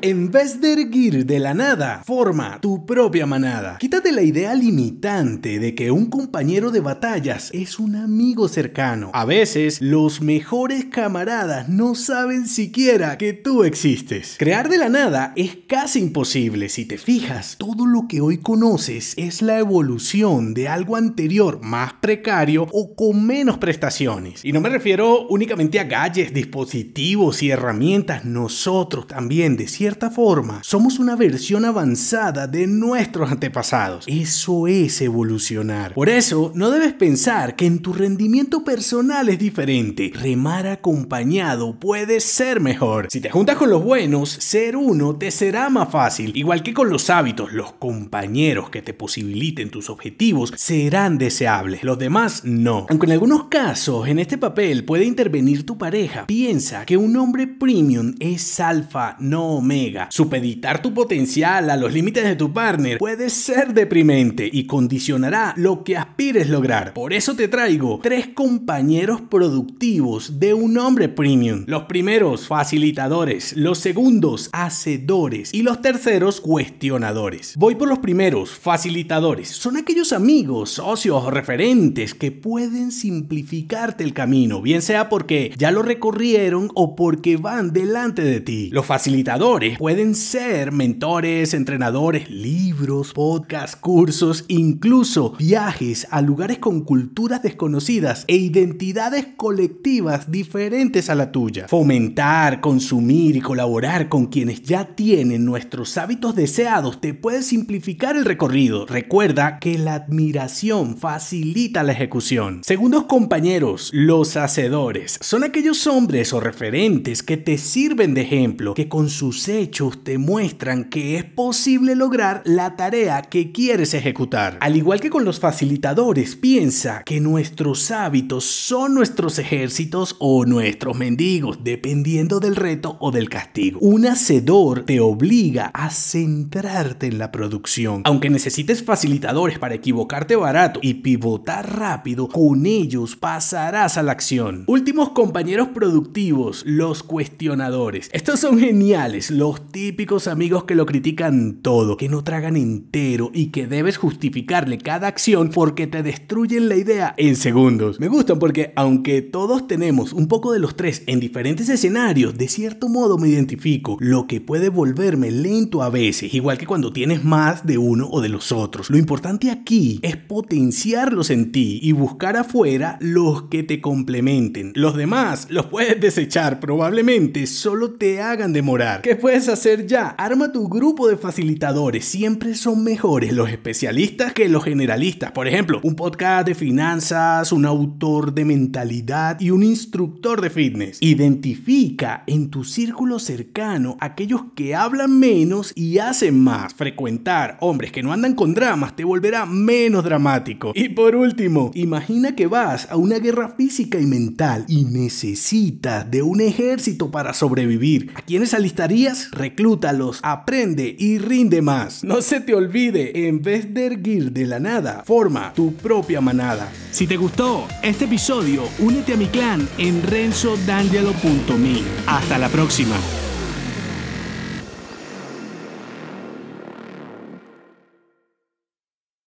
En vez de erguir de la nada, forma tu propia manada. Quítate la idea limitante de que un compañero de batallas es un amigo cercano. A veces, los mejores camaradas no saben siquiera que tú existes. Crear de la nada es casi imposible. Si te fijas, todo lo que hoy conoces es la evolución de algo anterior más precario o con menos prestaciones. Y no me refiero únicamente a gadgets, dispositivos y herramientas. Nosotros también, de cierta cierta forma, somos una versión avanzada de nuestros antepasados. Eso es evolucionar. Por eso, no debes pensar que en tu rendimiento personal es diferente. Remar acompañado puede ser mejor. Si te juntas con los buenos, ser uno te será más fácil. Igual que con los hábitos, los compañeros que te posibiliten tus objetivos serán deseables. Los demás no. Aunque en algunos casos, en este papel puede intervenir tu pareja, piensa que un hombre premium es alfa, no omega Supeditar tu potencial a los límites de tu partner puede ser deprimente y condicionará lo que aspires lograr. Por eso te traigo tres compañeros productivos de un hombre premium. Los primeros, facilitadores. Los segundos, hacedores. Y los terceros, cuestionadores. Voy por los primeros, facilitadores. Son aquellos amigos, socios o referentes que pueden simplificarte el camino, bien sea porque ya lo recorrieron o porque van delante de ti. Los facilitadores pueden ser mentores, entrenadores, libros, podcasts, cursos, incluso viajes a lugares con culturas desconocidas e identidades colectivas diferentes a la tuya. Fomentar, consumir y colaborar con quienes ya tienen nuestros hábitos deseados te puede simplificar el recorrido. Recuerda que la admiración facilita la ejecución. Segundos compañeros, los hacedores, son aquellos hombres o referentes que te sirven de ejemplo, que con sus hechos te muestran que es posible lograr la tarea que quieres ejecutar. Al igual que con los facilitadores, piensa que nuestros hábitos son nuestros ejércitos o nuestros mendigos, dependiendo del reto o del castigo. Un hacedor te obliga a centrarte en la producción. Aunque necesites facilitadores para equivocarte barato y pivotar rápido, con ellos pasarás a la acción. Últimos compañeros productivos, los cuestionadores. Estos son geniales, típicos amigos que lo critican todo, que no tragan entero y que debes justificarle cada acción porque te destruyen la idea en segundos. Me gustan porque aunque todos tenemos un poco de los tres en diferentes escenarios, de cierto modo me identifico, lo que puede volverme lento a veces, igual que cuando tienes más de uno o de los otros. Lo importante aquí es potenciarlos en ti y buscar afuera los que te complementen. Los demás los puedes desechar, probablemente solo te hagan demorar. ¿Qué puedes hacer ya? Arma tu grupo de facilitadores. Siempre son mejores los especialistas que los generalistas. Por ejemplo, un podcast de finanzas, un autor de mentalidad y un instructor de fitness. Identifica en tu círculo cercano aquellos que hablan menos y hacen más. Frecuentar hombres que no andan con dramas te volverá menos dramático. Y por último, imagina que vas a una guerra física y mental y necesitas de un ejército para sobrevivir. ¿A quiénes alistarías? Reclútalos, aprende y rinde más. No se te olvide, en vez de erguir de la nada, forma tu propia manada. Si te gustó este episodio, únete a mi clan en renzodangelo.me. Hasta la próxima.